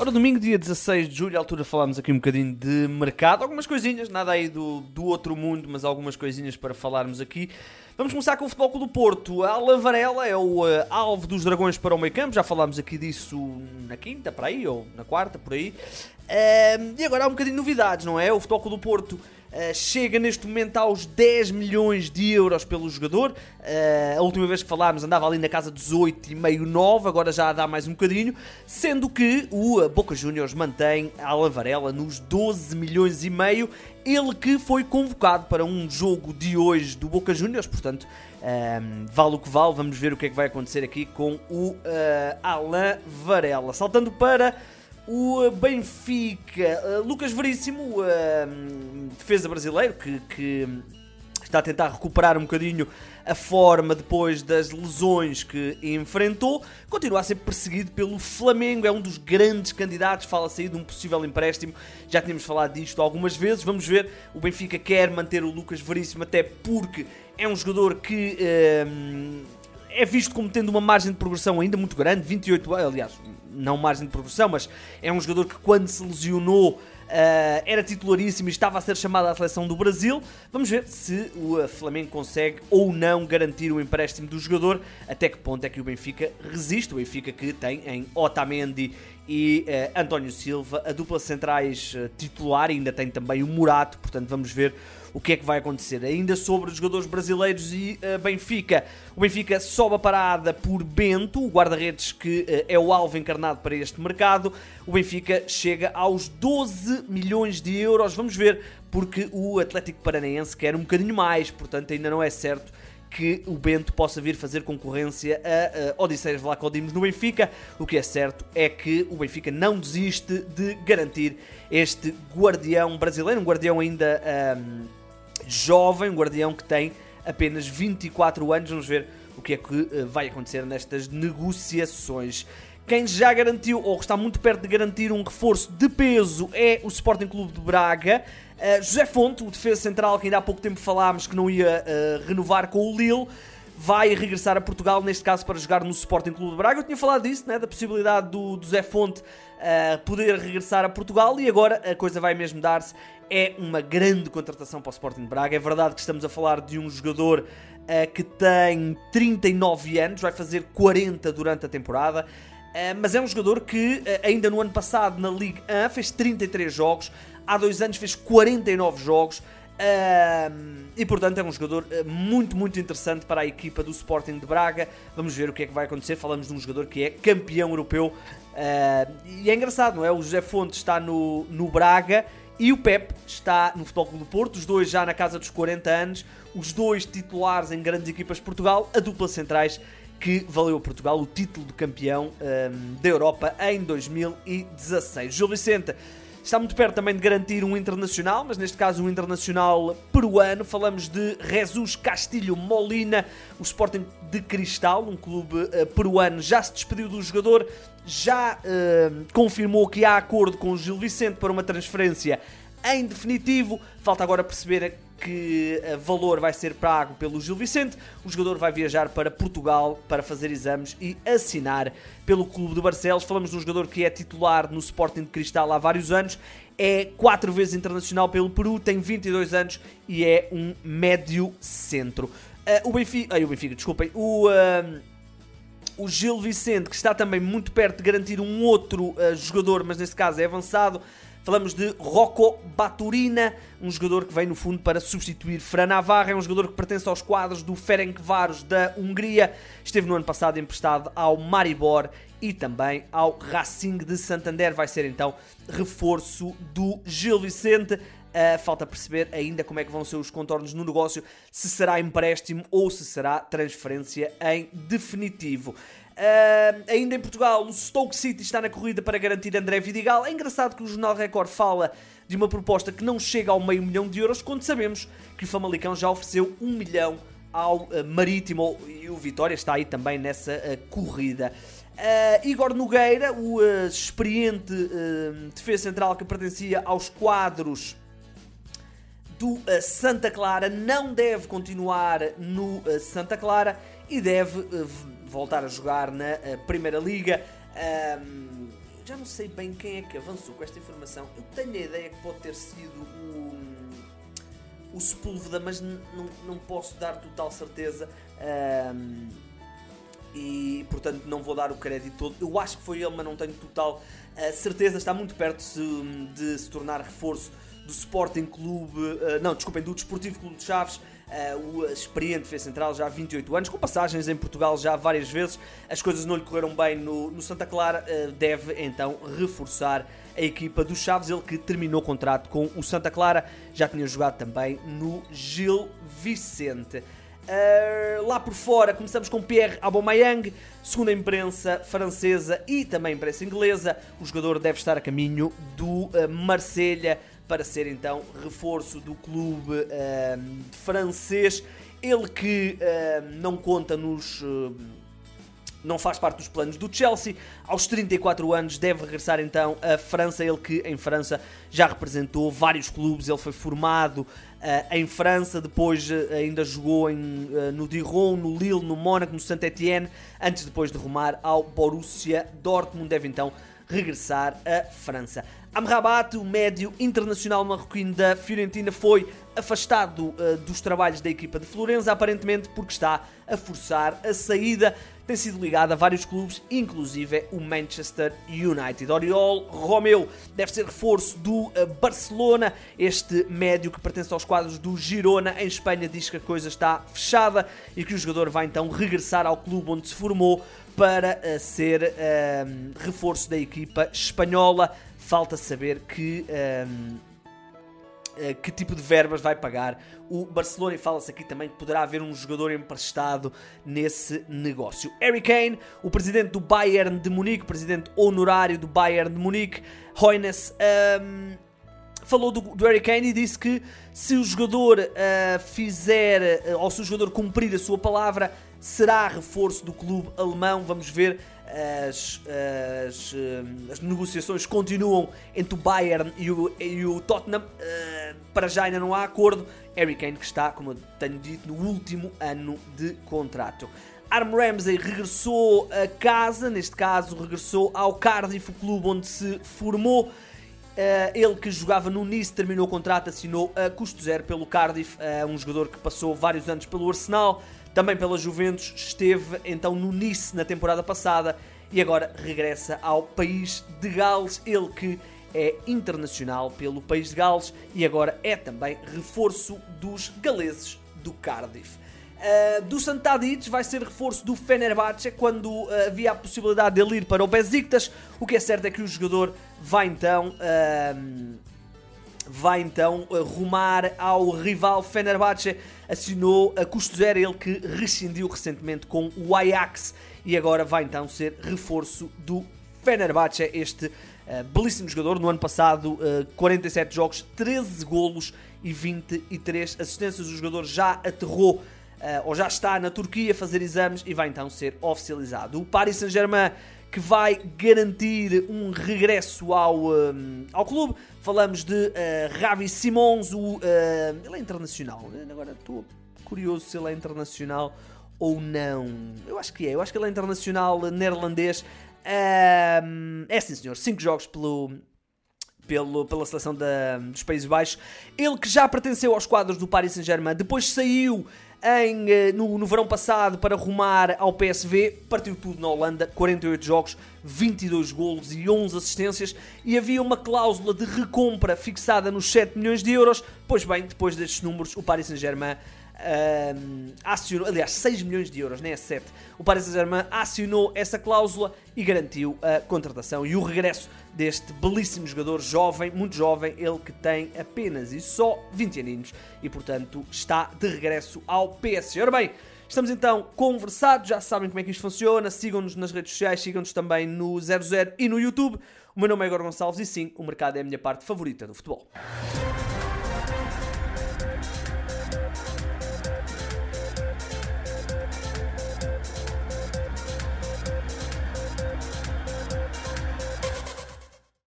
Ora, domingo, dia 16 de julho, à altura falámos aqui um bocadinho de mercado, algumas coisinhas, nada aí do, do outro mundo, mas algumas coisinhas para falarmos aqui. Vamos começar com o Futebol Clube do Porto. A Lavarela é o uh, alvo dos dragões para o meio campo, já falámos aqui disso na quinta, para aí, ou na quarta, por aí. Uh, e agora há um bocadinho de novidades, não é? O Futebol Clube do Porto Uh, chega neste momento aos 10 milhões de euros pelo jogador. Uh, a última vez que falámos andava ali na casa dos 8,5, 9, agora já dá mais um bocadinho. Sendo que o Boca Juniors mantém a Lavarela nos 12 milhões e meio. Ele que foi convocado para um jogo de hoje do Boca Juniors, portanto, um, vale o que vale. Vamos ver o que é que vai acontecer aqui com o uh, Alain Varela. Saltando para o Benfica, uh, Lucas Veríssimo, uh, defesa brasileiro, que, que, está a tentar recuperar um bocadinho a forma depois das lesões que enfrentou, continua a ser perseguido pelo Flamengo, é um dos grandes candidatos, fala-se aí de um possível empréstimo, já tínhamos falado disto algumas vezes, vamos ver, o Benfica quer manter o Lucas Veríssimo até porque é um jogador que... Uh, é visto como tendo uma margem de progressão ainda muito grande, 28 anos, aliás, não margem de progressão, mas é um jogador que quando se lesionou Uh, era titularíssimo e estava a ser chamado à seleção do Brasil. Vamos ver se o Flamengo consegue ou não garantir o empréstimo do jogador. Até que ponto é que o Benfica resiste? O Benfica que tem em Otamendi e uh, António Silva a dupla centrais uh, titular, e ainda tem também o Murato. Portanto, vamos ver o que é que vai acontecer. Ainda sobre os jogadores brasileiros e uh, Benfica. O Benfica sobe a parada por Bento, o guarda-redes que uh, é o alvo encarnado para este mercado. O Benfica chega aos 12 milhões de euros. Vamos ver, porque o Atlético Paranaense quer um bocadinho mais, portanto ainda não é certo que o Bento possa vir fazer concorrência a, a Odisseias Vlacodimos no Benfica. O que é certo é que o Benfica não desiste de garantir este guardião brasileiro, um guardião ainda um, jovem, um guardião que tem apenas 24 anos. Vamos ver o que é que uh, vai acontecer nestas negociações. Quem já garantiu, ou está muito perto de garantir um reforço de peso, é o Sporting Clube de Braga. Uh, José Fonte, o defesa central que ainda há pouco tempo falámos que não ia uh, renovar com o Lille, vai regressar a Portugal, neste caso para jogar no Sporting Clube de Braga. Eu tinha falado disso, né, da possibilidade do, do Zé Fonte uh, poder regressar a Portugal e agora a coisa vai mesmo dar-se. É uma grande contratação para o Sporting de Braga. É verdade que estamos a falar de um jogador uh, que tem 39 anos, vai fazer 40 durante a temporada. Uh, mas é um jogador que ainda no ano passado na Liga 1 fez 33 jogos, há dois anos fez 49 jogos, E portanto é um jogador ah, muito, muito interessante para a equipa do Sporting de Braga. Vamos ver o que é que vai acontecer. Falamos de um jogador que é campeão europeu. Uh, e é engraçado, não é? O José Fontes está no, no Braga e o Pep está no Futebol Clube do Porto. Os dois já na casa dos 40 anos. Os dois titulares em grandes equipas de Portugal. A dupla centrais que valeu a Portugal o título de campeão um, da Europa em 2016. Gil Vicente Está muito perto também de garantir um internacional, mas neste caso um internacional peruano. Falamos de Jesus Castilho Molina, o Sporting de Cristal, um clube uh, peruano, já se despediu do jogador, já uh, confirmou que há acordo com o Gil Vicente para uma transferência em definitivo. Falta agora perceber que eh, valor vai ser pago pelo Gil Vicente. O jogador vai viajar para Portugal para fazer exames e assinar pelo Clube de Barcelos. Falamos de um jogador que é titular no Sporting de Cristal há vários anos. É quatro vezes internacional pelo Peru, tem 22 anos e é um médio centro. Uh, o Benfica, ai, o Benfica, desculpem, o, uh, o Gil Vicente, que está também muito perto de garantir um outro uh, jogador, mas neste caso é avançado, Falamos de Rocco Baturina, um jogador que vem no fundo para substituir Fran Navarra, é um jogador que pertence aos quadros do Ferencváros da Hungria, esteve no ano passado emprestado ao Maribor e também ao Racing de Santander, vai ser então reforço do Gil Vicente. Uh, falta perceber ainda como é que vão ser os contornos no negócio, se será empréstimo ou se será transferência em definitivo. Uh, ainda em Portugal, o Stoke City está na corrida para garantir André Vidigal. É engraçado que o Jornal Record fala de uma proposta que não chega ao meio milhão de euros, quando sabemos que o Famalicão já ofereceu um milhão ao uh, Marítimo e o Vitória está aí também nessa uh, corrida. Igor Nogueira, o experiente defesa central que pertencia aos quadros do Santa Clara, não deve continuar no Santa Clara e deve voltar a jogar na uh, Primeira Liga. Um, já não sei bem quem é que avançou com esta informação. Eu tenho a ideia que pode ter sido o, o Sepúlveda, mas não posso dar total certeza. Um, e portanto não vou dar o crédito todo. Eu acho que foi ele, mas não tenho total uh, certeza. Está muito perto de, de se tornar reforço do Sporting Clube, uh, não, desculpem, do Desportivo Clube de Chaves. Uh, o experiente defesa central já há 28 anos, com passagens em Portugal já várias vezes. As coisas não lhe correram bem no, no Santa Clara, uh, deve então reforçar a equipa do Chaves, ele que terminou o contrato com o Santa Clara, já tinha jogado também no Gil Vicente. Uh, lá por fora começamos com Pierre Aubameyang, segundo a imprensa francesa e também a imprensa inglesa, o jogador deve estar a caminho do uh, Marselha para ser então reforço do clube uh, francês. Ele que não conta nos não faz parte dos planos do Chelsea. Aos 34 anos deve regressar então à França, ele que em França já representou vários clubes, ele foi formado uh, em França, depois uh, ainda jogou em, uh, no Dijon, no Lille, no Mónaco, no Saint-Étienne, antes depois de rumar ao Borussia Dortmund, deve então regressar à França. Amrabat, o médio internacional marroquino da Fiorentina, foi afastado uh, dos trabalhos da equipa de Florença, aparentemente porque está a forçar a saída. Tem sido ligado a vários clubes, inclusive o Manchester United. Oriol Romeu deve ser reforço do uh, Barcelona. Este médio que pertence aos quadros do Girona em Espanha diz que a coisa está fechada e que o jogador vai então regressar ao clube onde se formou para uh, ser reforço da equipa espanhola. Falta saber que. Uh, que tipo de verbas vai pagar o Barcelona e fala-se aqui também que poderá haver um jogador emprestado nesse negócio. Harry Kane, o presidente do Bayern de Munique, presidente honorário do Bayern de Munique, Hoynes, um, falou do, do Harry Kane e disse que se o jogador uh, fizer, uh, ou se o jogador cumprir a sua palavra, será reforço do clube alemão. Vamos ver. As, as, eh, as negociações continuam entre o Bayern e o, e o Tottenham. Uh, para já ainda não há acordo. Harry Kane que está, como eu tenho dito, no último ano de contrato. Arm Ramsey regressou a casa, neste caso regressou ao Cardiff, o clube onde se formou. Uh, ele que jogava no Nice terminou o contrato, assinou a custo zero pelo Cardiff, uh, um jogador que passou vários anos pelo Arsenal, também pela Juventus, esteve então no Nice na temporada passada e agora regressa ao país de Gales. Ele que é internacional pelo país de Gales e agora é também reforço dos galeses do Cardiff. Uh, do Santadic vai ser reforço do Fenerbahçe quando uh, havia a possibilidade dele ir para o Besiktas. O que é certo é que o jogador vai então uh, vai então rumar ao rival Fenerbahçe. Assinou a custo zero, ele que rescindiu recentemente com o Ajax e agora vai então ser reforço do Fenerbahçe, este uh, belíssimo jogador. No ano passado, uh, 47 jogos, 13 golos e 23 assistências. O jogador já aterrou ou já está na Turquia a fazer exames e vai então ser oficializado. O Paris Saint-Germain que vai garantir um regresso ao, um, ao clube. Falamos de uh, Ravi Simons, o, uh, ele é internacional. Agora estou curioso se ele é internacional ou não. Eu acho que é, eu acho que ele é internacional neerlandês. É sim, senhor. 5 jogos pelo, pelo, pela seleção da, dos Países Baixos. Ele que já pertenceu aos quadros do Paris Saint-Germain, depois saiu em, eh, no, no verão passado para rumar ao PSV, partiu tudo na Holanda, 48 jogos, 22 golos e 11 assistências e havia uma cláusula de recompra fixada nos 7 milhões de euros. Pois bem, depois destes números, o Paris Saint-Germain uh, acionou, aliás, 6 milhões de euros, nem é 7. O Paris Saint-Germain acionou essa cláusula e garantiu a contratação e o regresso deste belíssimo jogador, jovem, muito jovem, ele que tem apenas e só 20 aninhos e, portanto, está de regresso ao PSG. Ora bem, Estamos então conversados, já sabem como é que isto funciona. Sigam-nos nas redes sociais, sigam-nos também no 00 e no YouTube. O meu nome é Igor Gonçalves e sim, o mercado é a minha parte favorita do futebol.